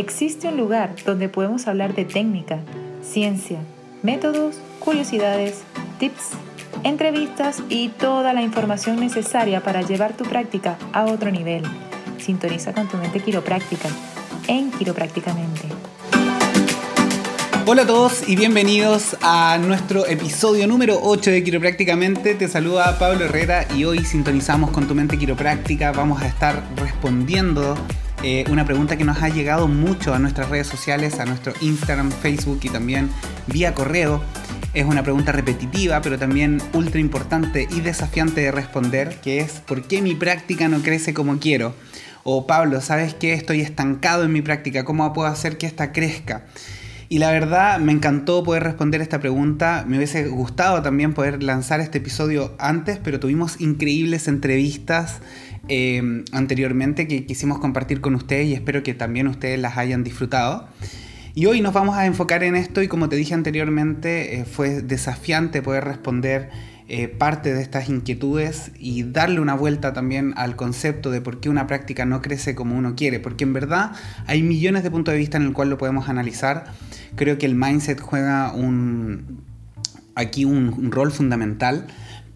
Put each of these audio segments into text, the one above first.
existe un lugar donde podemos hablar de técnica, ciencia, métodos, curiosidades, tips, entrevistas y toda la información necesaria para llevar tu práctica a otro nivel. Sintoniza con tu mente quiropráctica en Quiroprácticamente. Hola a todos y bienvenidos a nuestro episodio número 8 de Quiroprácticamente. Te saluda Pablo Herrera y hoy sintonizamos con tu mente quiropráctica. Vamos a estar respondiendo eh, una pregunta que nos ha llegado mucho a nuestras redes sociales, a nuestro Instagram, Facebook y también vía correo. Es una pregunta repetitiva, pero también ultra importante y desafiante de responder, que es ¿por qué mi práctica no crece como quiero? O Pablo, ¿sabes qué? Estoy estancado en mi práctica, ¿cómo puedo hacer que esta crezca? Y la verdad me encantó poder responder esta pregunta. Me hubiese gustado también poder lanzar este episodio antes, pero tuvimos increíbles entrevistas eh, anteriormente que quisimos compartir con ustedes y espero que también ustedes las hayan disfrutado. Y hoy nos vamos a enfocar en esto y como te dije anteriormente, eh, fue desafiante poder responder eh, parte de estas inquietudes y darle una vuelta también al concepto de por qué una práctica no crece como uno quiere, porque en verdad hay millones de puntos de vista en el cual lo podemos analizar. Creo que el mindset juega aquí un rol fundamental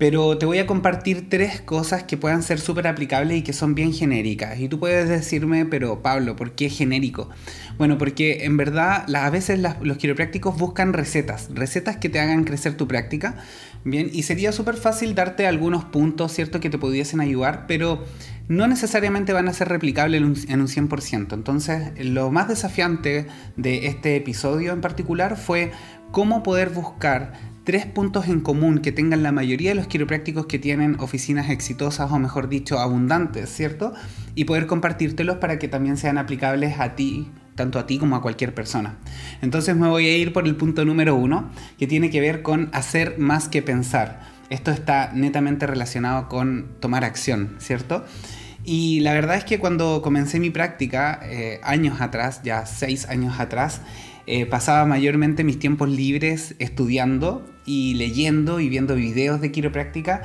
pero te voy a compartir tres cosas que puedan ser súper aplicables y que son bien genéricas. Y tú puedes decirme, pero Pablo, ¿por qué genérico? Bueno, porque en verdad a veces los quiroprácticos buscan recetas, recetas que te hagan crecer tu práctica. Bien, y sería súper fácil darte algunos puntos, ¿cierto?, que te pudiesen ayudar, pero no necesariamente van a ser replicables en un, en un 100%. Entonces, lo más desafiante de este episodio en particular fue cómo poder buscar tres puntos en común que tengan la mayoría de los quiroprácticos que tienen oficinas exitosas o mejor dicho abundantes, ¿cierto? Y poder compartírtelos para que también sean aplicables a ti, tanto a ti como a cualquier persona. Entonces me voy a ir por el punto número uno, que tiene que ver con hacer más que pensar. Esto está netamente relacionado con tomar acción, ¿cierto? Y la verdad es que cuando comencé mi práctica, eh, años atrás, ya seis años atrás, eh, pasaba mayormente mis tiempos libres estudiando y leyendo y viendo videos de quiropráctica,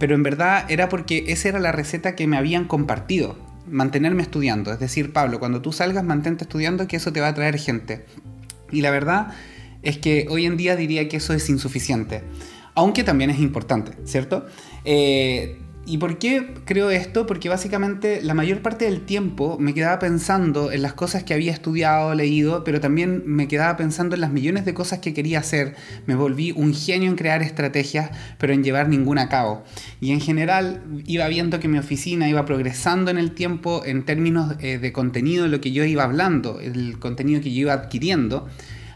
pero en verdad era porque esa era la receta que me habían compartido, mantenerme estudiando. Es decir, Pablo, cuando tú salgas, mantente estudiando, que eso te va a traer gente. Y la verdad es que hoy en día diría que eso es insuficiente, aunque también es importante, ¿cierto? Eh, ¿Y por qué creo esto? Porque básicamente la mayor parte del tiempo me quedaba pensando en las cosas que había estudiado, leído, pero también me quedaba pensando en las millones de cosas que quería hacer. Me volví un genio en crear estrategias, pero en llevar ninguna a cabo. Y en general iba viendo que mi oficina iba progresando en el tiempo en términos eh, de contenido, lo que yo iba hablando, el contenido que yo iba adquiriendo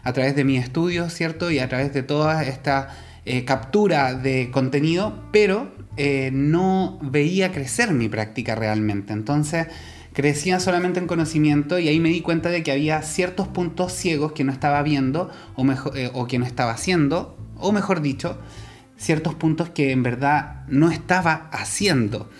a través de mis estudios, ¿cierto? Y a través de toda esta eh, captura de contenido, pero eh, no veía crecer mi práctica realmente. Entonces crecía solamente en conocimiento y ahí me di cuenta de que había ciertos puntos ciegos que no estaba viendo o, mejor, eh, o que no estaba haciendo, o mejor dicho, ciertos puntos que en verdad no estaba haciendo.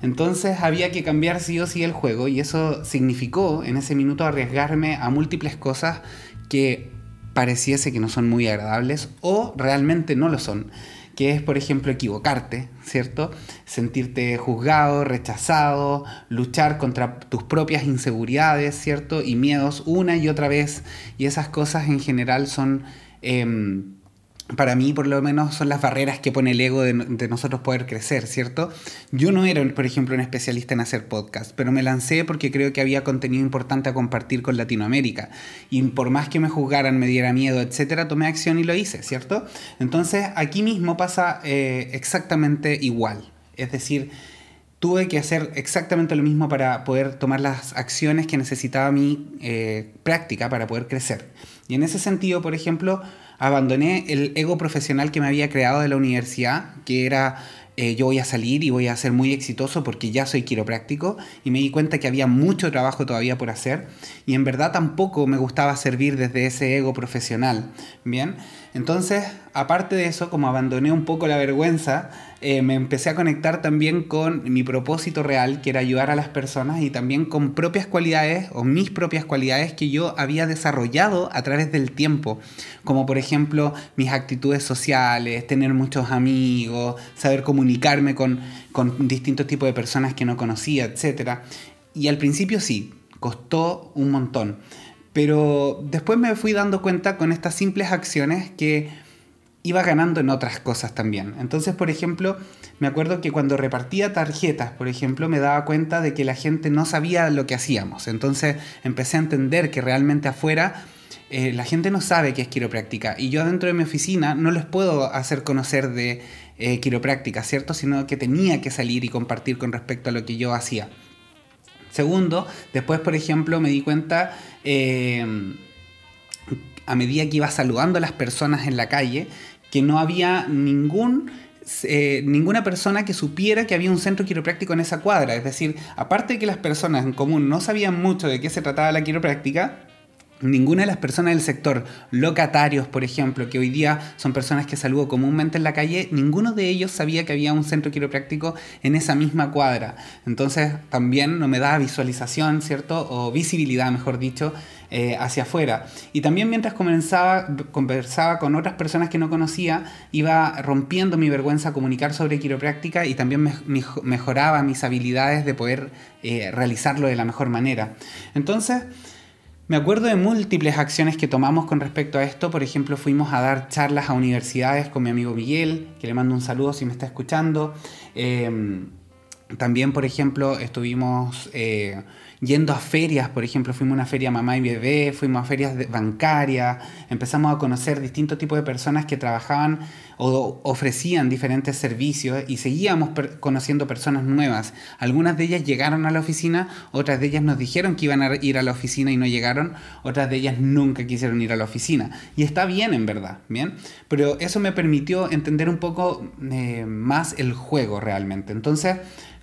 Entonces había que cambiar sí o sí el juego y eso significó en ese minuto arriesgarme a múltiples cosas que pareciese que no son muy agradables o realmente no lo son, que es por ejemplo equivocarte, ¿cierto? Sentirte juzgado, rechazado, luchar contra tus propias inseguridades, ¿cierto? Y miedos una y otra vez, y esas cosas en general son... Em, para mí por lo menos son las barreras que pone el ego de, nosotros poder crecer, ¿cierto? Yo no era, por ejemplo, un especialista en hacer podcast, pero me lancé porque creo que había contenido importante a compartir con Latinoamérica. Y por más que me juzgaran, me diera miedo, etcétera, tomé acción y lo hice, ¿cierto? Entonces aquí mismo pasa eh, exactamente igual. Es decir, tuve que hacer exactamente lo mismo para poder tomar las acciones que necesitaba mi eh, práctica para poder crecer. Y en ese sentido, por ejemplo, abandoné el ego profesional que me había creado de la universidad, que era eh, yo voy a salir y voy a ser muy exitoso porque ya soy quiropráctico y me di cuenta que había mucho trabajo todavía por hacer y en verdad tampoco me gustaba servir desde ese ego profesional. Bien, entonces aparte de eso, como abandoné un poco la vergüenza, eh, me empecé a conectar también con mi propósito real, que era ayudar a las personas y también con propias cualidades o mis propias cualidades que yo había desarrollado a través del tiempo, como por ejemplo mis actitudes sociales, tener muchos amigos, saber comunicarme con, con distintos tipos de personas que no conocía, etc. Y al principio sí, costó un montón Pero después me fui dando cuenta con estas simples acciones que iba ganando en otras cosas también. Entonces, por ejemplo, me acuerdo que cuando repartía tarjetas, por ejemplo, me daba cuenta de que la gente no sabía lo que hacíamos. Entonces empecé a entender que realmente afuera eh, la gente no sabe qué es quiropráctica y yo dentro de mi oficina no les puedo hacer conocer de eh, quiropráctica, ¿cierto? Sino que tenía que salir y compartir con respecto a lo que yo hacía. Segundo, después, por ejemplo, me di cuenta, eh, a medida que iba saludando a las personas en la calle, que no había ningún eh, ninguna persona que supiera que había un centro quiropráctico en esa cuadra. Es decir, aparte de que las personas en común no sabían mucho de qué se trataba la quiropráctica, Ninguna de las personas del sector, locatarios por ejemplo, que hoy día son personas que saludo comúnmente en la calle, ninguno de ellos sabía que había un centro quiropráctico en esa misma cuadra. Entonces también no me da visualización, ¿cierto? O visibilidad, mejor dicho, eh, hacia afuera. Y también mientras comenzaba, conversaba con otras personas que no conocía, iba rompiendo mi vergüenza a comunicar sobre quiropráctica y también mejoraba mis habilidades de poder eh, realizarlo de la mejor manera. Entonces, me acuerdo de múltiples acciones que tomamos con respecto a esto. Por ejemplo, fuimos a dar charlas a universidades con mi amigo Miguel, que le mando un saludo si me está escuchando. Em, también, por ejemplo, estuvimos eh, yendo a ferias, por ejemplo, fuimos a una feria mamá y bebé, fuimos a ferias bancarias, empezamos a conocer distintos tipos de personas que trabajaban o ofrecían diferentes servicios y seguíamos conociendo personas nuevas. Algunas de ellas llegaron a la oficina, otras de ellas nos dijeron que iban a ir a la oficina y no llegaron, otras de ellas nunca quisieron ir a la oficina. Y está bien en verdad, ¿bien? Pero eso me permitió entender un poco eh, más el juego realmente. Entonces,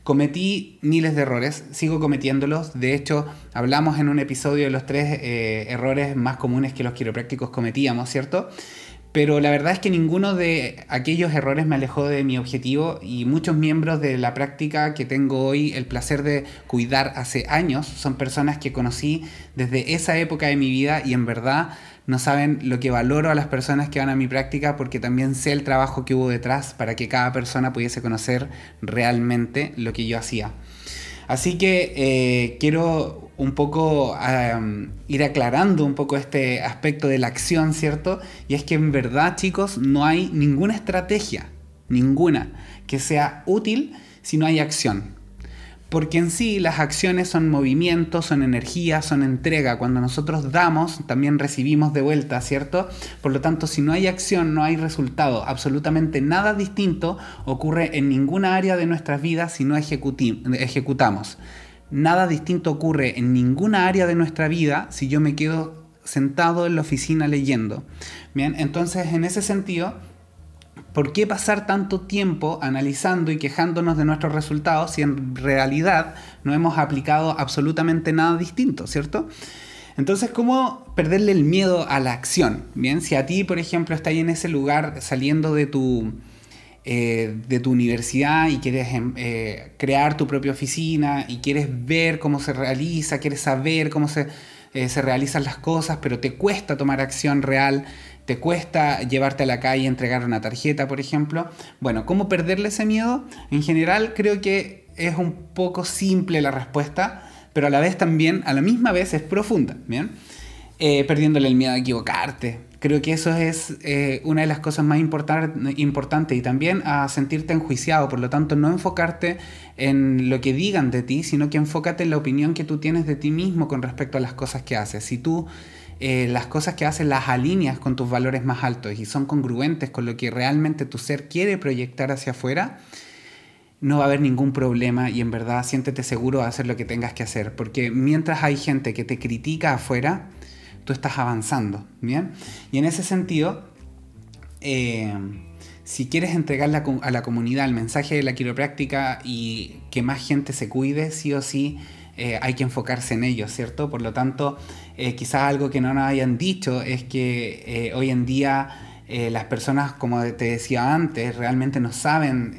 Cometí miles de errores, sigo cometiéndolos. De hecho, hablamos en un episodio de los tres eh, errores más comunes que los quiroprácticos cometíamos, ¿cierto? Pero la verdad es que ninguno de aquellos errores me alejó de mi objetivo y muchos miembros de la práctica que tengo hoy el placer de cuidar hace años son personas que conocí desde esa época de mi vida y en verdad no saben lo que valoro a las personas que van a mi práctica porque también sé el trabajo que hubo detrás para que cada persona pudiese conocer realmente lo que yo hacía. Así que eh, quiero un poco ir aclarando un poco este aspecto de la acción, ¿cierto? Y es que en verdad, chicos, no hay ninguna estrategia, ninguna, que sea útil si no hay acción. Porque en sí las acciones son movimiento, son energía, son entrega. Cuando nosotros damos, también recibimos de vuelta, ¿cierto? Por lo tanto, si no hay acción, no hay resultado. Absolutamente nada distinto ocurre en ninguna área de nuestras vidas si no ejecutamos. Nada distinto ocurre en ninguna área de nuestra vida si yo me quedo sentado en la oficina leyendo. Bien, entonces en ese sentido ¿Por qué pasar tanto tiempo analizando y quejándonos de nuestros resultados si en realidad no hemos aplicado absolutamente nada distinto, ¿cierto? Entonces, ¿cómo perderle el miedo a la acción? Bien, si a ti, por ejemplo, estás en ese lugar saliendo de tu, eh, de tu universidad y quieres em, eh, crear tu propia oficina y quieres ver cómo se realiza, quieres saber cómo se, eh, se realizan las cosas, pero te cuesta tomar acción real, te cuesta llevarte a la calle y entregar una tarjeta, por ejemplo. Bueno, ¿cómo perderle ese miedo? En general creo que es un poco simple la respuesta, pero a la vez también, a la misma vez es profunda, ¿bien? Eh, perdiéndole el miedo a equivocarte. Creo que eso es eh, una de las cosas más importantes y también a sentirte enjuiciado, por lo tanto no enfocarte en lo que digan de ti, sino que enfócate en la opinión que tú tienes de ti mismo con respecto a las cosas que haces. Si tú eh, las cosas que haces las alineas con tus valores más altos y son congruentes con lo que realmente tu ser quiere proyectar hacia afuera, no va a haber ningún problema y en verdad siéntete seguro de hacer lo que tengas que hacer. Porque mientras hay gente que te critica afuera, tú estás avanzando, ¿bien? Y en ese sentido, eh, si quieres entregarle a la comunidad el mensaje de la quiropráctica y que más gente se cuide, sí o sí eh, hay que enfocarse en ello, ¿cierto? Por lo tanto, eh, quizás algo que no nos hayan dicho es que eh, hoy en día las personas, como te decía antes, realmente no saben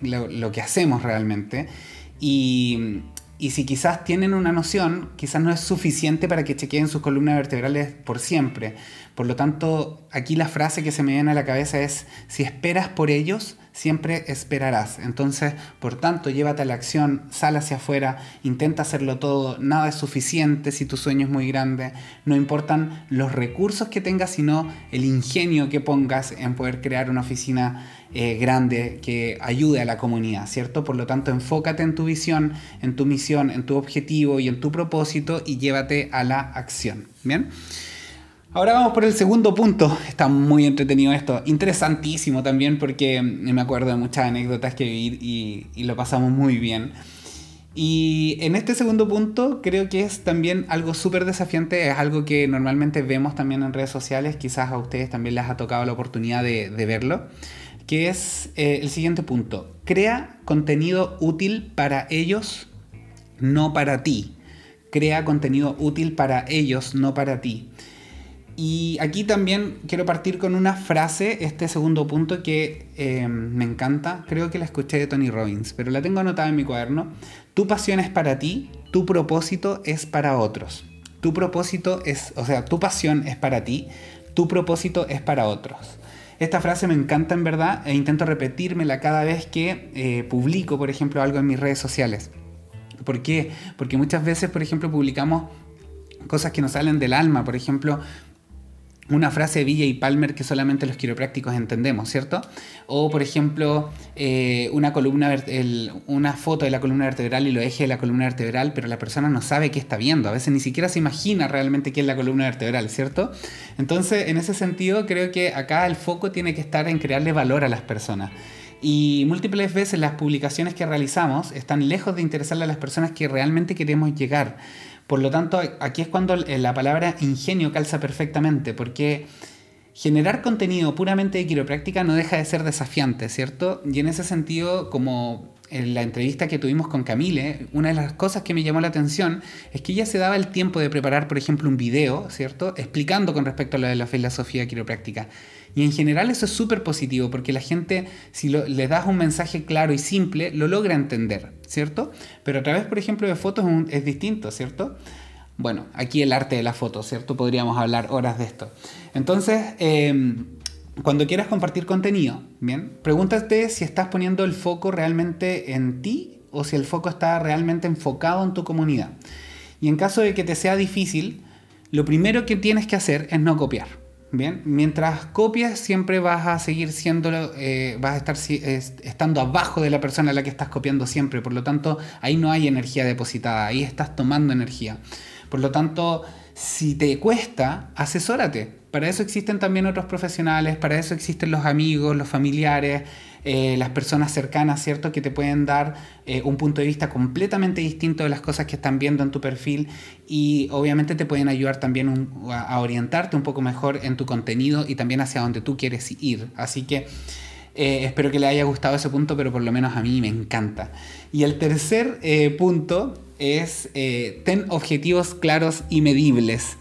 lo, que hacemos realmente. Y, y, si quizás tienen una noción, quizás no es suficiente para que chequeen sus columnas vertebrales por siempre. Por lo tanto, aquí la frase que se me viene a la cabeza es, si esperas por ellos, siempre esperarás. Entonces, por tanto, llévate a la acción, sal hacia afuera, intenta hacerlo todo, nada es suficiente si tu sueño es muy grande, no importan los recursos que tengas, sino el ingenio que pongas en poder crear una oficina eh, grande que ayude a la comunidad, ¿cierto? Por lo tanto, enfócate en tu visión, en tu misión, en tu objetivo y en tu propósito y llévate a la acción, ¿bien? Ahora vamos por el segundo punto. Está muy entretenido esto. Interesantísimo también porque me acuerdo de muchas anécdotas que vi y, lo pasamos muy bien. Y en este segundo punto creo que es también algo súper desafiante, es algo que normalmente vemos también en redes sociales, quizás a ustedes también les ha tocado la oportunidad de, verlo, que es eh, el siguiente punto. Crea contenido útil para ellos, no para ti. Crea contenido útil para ellos, no para ti. Y aquí también quiero partir con una frase, este segundo punto que eh, me encanta, creo que la escuché de Tony Robbins, pero la tengo anotada en mi cuaderno. Tu pasión es para ti, tu propósito es para otros. Tu propósito es, o sea, tu pasión es para ti, tu propósito es para otros. Esta frase me encanta en verdad e intento repetírmela cada vez que eh, publico, por ejemplo, algo en mis redes sociales. ¿Por qué? Porque muchas veces, por ejemplo, publicamos cosas que nos salen del alma. Por ejemplo, una frase de Villa y Palmer que solamente los quiroprácticos entendemos, ¿cierto? O, por ejemplo, eh, una, una foto de la columna vertebral y lo eje de la columna vertebral, pero la persona no sabe qué está viendo. A veces ni siquiera se imagina realmente qué es la columna vertebral, ¿cierto? Entonces, en ese sentido, creo que acá el foco tiene que estar en crearle valor a las personas. Y múltiples veces las publicaciones que realizamos están lejos de interesarle a las personas que realmente queremos llegar. Por lo tanto, aquí es cuando la palabra ingenio calza perfectamente, porque generar contenido puramente de quiropráctica no deja de ser desafiante, ¿cierto? Y en ese sentido, como en la entrevista que tuvimos con Camille, una de las cosas que me llamó la atención es que ella se daba el tiempo de preparar, por ejemplo, un video, ¿cierto? Explicando con respecto a lo de la filosofía quiropráctica. Y en general eso es súper positivo porque la gente, si le das un mensaje claro y simple, lo logra entender, ¿cierto? Pero a través, por ejemplo, de fotos es distinto, ¿cierto? Bueno, aquí el arte de la foto, ¿cierto? Podríamos hablar horas de esto. Entonces, em, cuando quieras compartir contenido, ¿bien? Pregúntate si estás poniendo el foco realmente en ti o si el foco está realmente enfocado en tu comunidad. Y en caso de que te sea difícil, lo primero que tienes que hacer es no copiar. Bien, mientras copias siempre vas a seguir siendo, eh, vas a estar estando abajo de la persona a la que estás copiando siempre, por lo tanto ahí no hay energía depositada, ahí estás tomando energía. Por lo tanto, si te cuesta, asesórate. Para eso existen también otros profesionales, para eso existen los amigos, los familiares, eh, las personas cercanas, ¿cierto? Que te pueden dar eh, un punto de vista completamente distinto de las cosas que están viendo en tu perfil y obviamente te pueden ayudar también a orientarte un poco mejor en tu contenido y también hacia donde tú quieres ir. Así que... Eh, espero que le haya gustado ese punto, pero por lo menos a mí me encanta. Y el tercer punto es ten objetivos claros y medibles.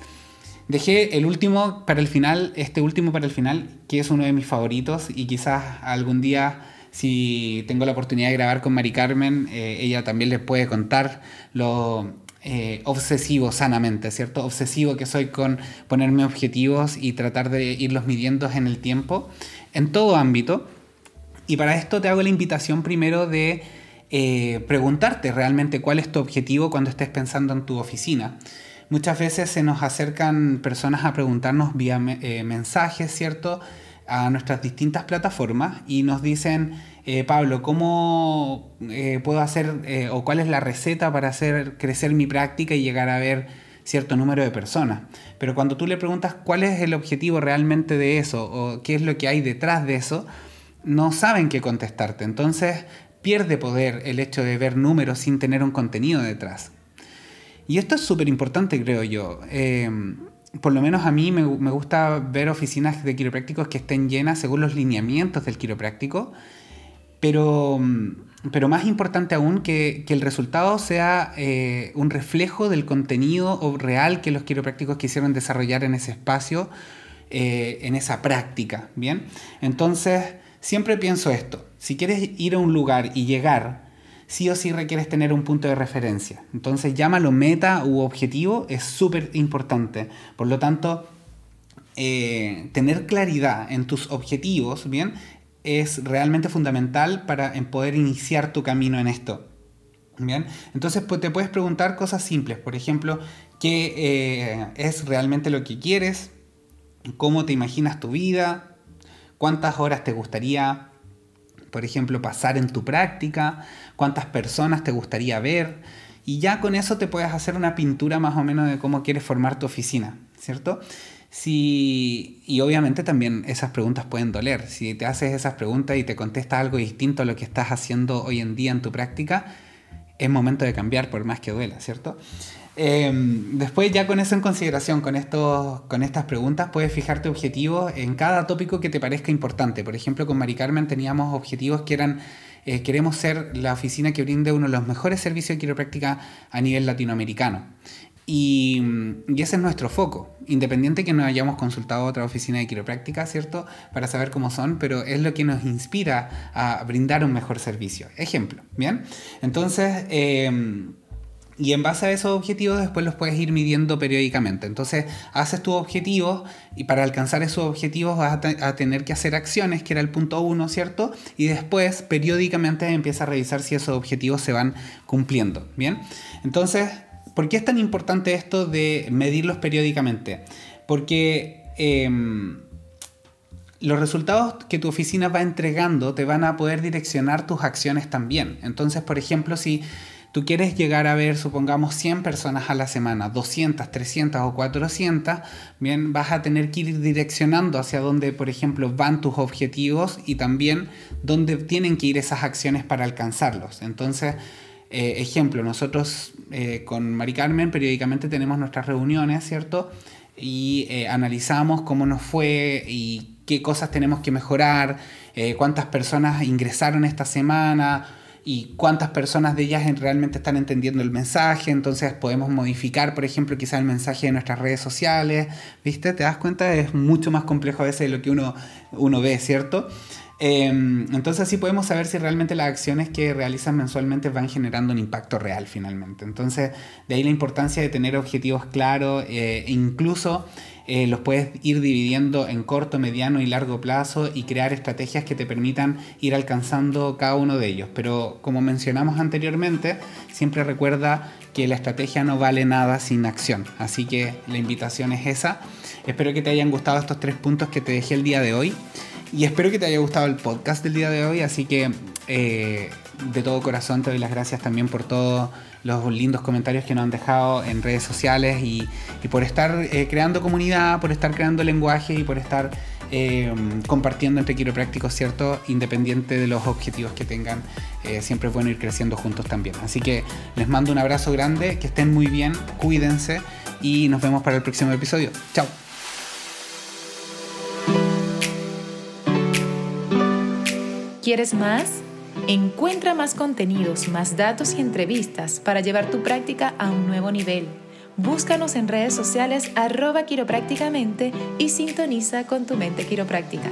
Dejé el último para el final, este último para el final, que es uno de mis favoritos y quizás algún día si tengo la oportunidad de grabar con Mari Carmen, eh, ella también les puede contar lo eh, obsesivo sanamente, ¿cierto? Obsesivo que soy con ponerme objetivos y tratar de irlos midiendo en el tiempo, en todo ámbito. Y para esto te hago la invitación primero de eh, preguntarte realmente cuál es tu objetivo cuando estés pensando en tu oficina. Muchas veces se nos acercan personas a preguntarnos vía eh, mensajes, ¿cierto? A nuestras distintas plataformas y nos dicen, eh, Pablo, ¿cómo puedo hacer o cuál es la receta para hacer crecer mi práctica y llegar a ver cierto número de personas? Pero cuando tú le preguntas cuál es el objetivo realmente de eso o qué es lo que hay detrás de eso, no saben qué contestarte. Entonces pierde poder el hecho de ver números sin tener un contenido detrás. Y esto es súper importante, creo yo. Eh, por lo menos a mí me, gusta ver oficinas de quiroprácticos que estén llenas según los lineamientos del quiropráctico, pero, pero más importante aún que, el resultado sea eh, un reflejo del contenido real que los quiroprácticos quisieron desarrollar en ese espacio, eh, en esa práctica, ¿bien? Entonces, siempre pienso esto, si quieres ir a un lugar y llegar sí o sí requieres tener un punto de referencia. Entonces, llámalo meta u objetivo, es súper importante. Por lo tanto, eh, tener claridad en tus objetivos, ¿bien? es realmente fundamental para poder iniciar tu camino en esto. Bien, entonces pues, te puedes preguntar cosas simples, por ejemplo, ¿qué eh, es realmente lo que quieres? ¿Cómo te imaginas tu vida? ¿Cuántas horas te gustaría, por ejemplo, pasar en tu práctica? ¿Cuántas personas te gustaría ver? Y ya con eso te puedes hacer una pintura más o menos de cómo quieres formar tu oficina, ¿cierto? Si, y obviamente también esas preguntas pueden doler. Si te haces esas preguntas y te contesta algo distinto a lo que estás haciendo hoy en día en tu práctica, es momento de cambiar por más que duela, ¿cierto? Em, después ya con eso en consideración, con, estos, con estas preguntas, puedes fijarte objetivos en cada tópico que te parezca importante. Por ejemplo, con Mari Carmen teníamos objetivos que eran, eh, queremos ser la oficina que brinde uno de los mejores servicios de quiropráctica a nivel latinoamericano. Y, ese es nuestro foco, independiente que no hayamos consultado otra oficina de quiropráctica, ¿cierto? Para saber cómo son, pero es lo que nos inspira a brindar un mejor servicio. Ejemplo, ¿bien? Entonces, em, y en base a esos objetivos después los puedes ir midiendo periódicamente. Entonces, haces tus objetivos y para alcanzar esos objetivos vas a, tener que hacer acciones, que era el punto uno, ¿cierto? Y después, periódicamente, empieza a revisar si esos objetivos se van cumpliendo, ¿bien? Entonces, ¿Por qué es tan importante esto de medirlos periódicamente? Porque em, los resultados que tu oficina va entregando te van a poder direccionar tus acciones también. Entonces, por ejemplo, si tú quieres llegar a ver, supongamos, 100 personas a la semana, 200, 300 o 400, bien, vas a tener que ir direccionando hacia dónde, por ejemplo, van tus objetivos y también dónde tienen que ir esas acciones para alcanzarlos. Entonces, eh, ejemplo, nosotros eh, con Mari Carmen periódicamente tenemos nuestras reuniones, ¿cierto? Y eh, analizamos cómo nos fue y qué cosas tenemos que mejorar, cuántas personas ingresaron esta semana y cuántas personas de ellas realmente están entendiendo el mensaje. Entonces podemos modificar, por ejemplo, quizá el mensaje de nuestras redes sociales. ¿Viste? ¿Te das cuenta? Es mucho más complejo a veces de lo que uno, uno ve, ¿cierto? Em, entonces así podemos saber si realmente las acciones que realizan mensualmente van generando un impacto real finalmente. Entonces de ahí la importancia de tener objetivos claros eh, e incluso eh, los puedes ir dividiendo en corto, mediano y largo plazo y crear estrategias que te permitan ir alcanzando cada uno de ellos. Pero como mencionamos anteriormente, siempre recuerda que la estrategia no vale nada sin acción. Así que la invitación es esa. Espero que te hayan gustado estos tres puntos que te dejé el día de hoy. Y espero que te haya gustado el podcast del día de hoy, así que eh, de todo corazón te doy las gracias también por todos los lindos comentarios que nos han dejado en redes sociales y, por estar eh, creando comunidad, por estar creando lenguaje y por estar eh, compartiendo entre quiroprácticos, ¿cierto? Independiente de los objetivos que tengan, siempre es bueno ir creciendo juntos también. Así que les mando un abrazo grande, que estén muy bien, cuídense y nos vemos para el próximo episodio. Chao. ¿Quieres más? Encuentra más contenidos, más datos y entrevistas para llevar tu práctica a un nuevo nivel. Búscanos en redes sociales arroba quiroprácticamente y sintoniza con tu mente quiropráctica.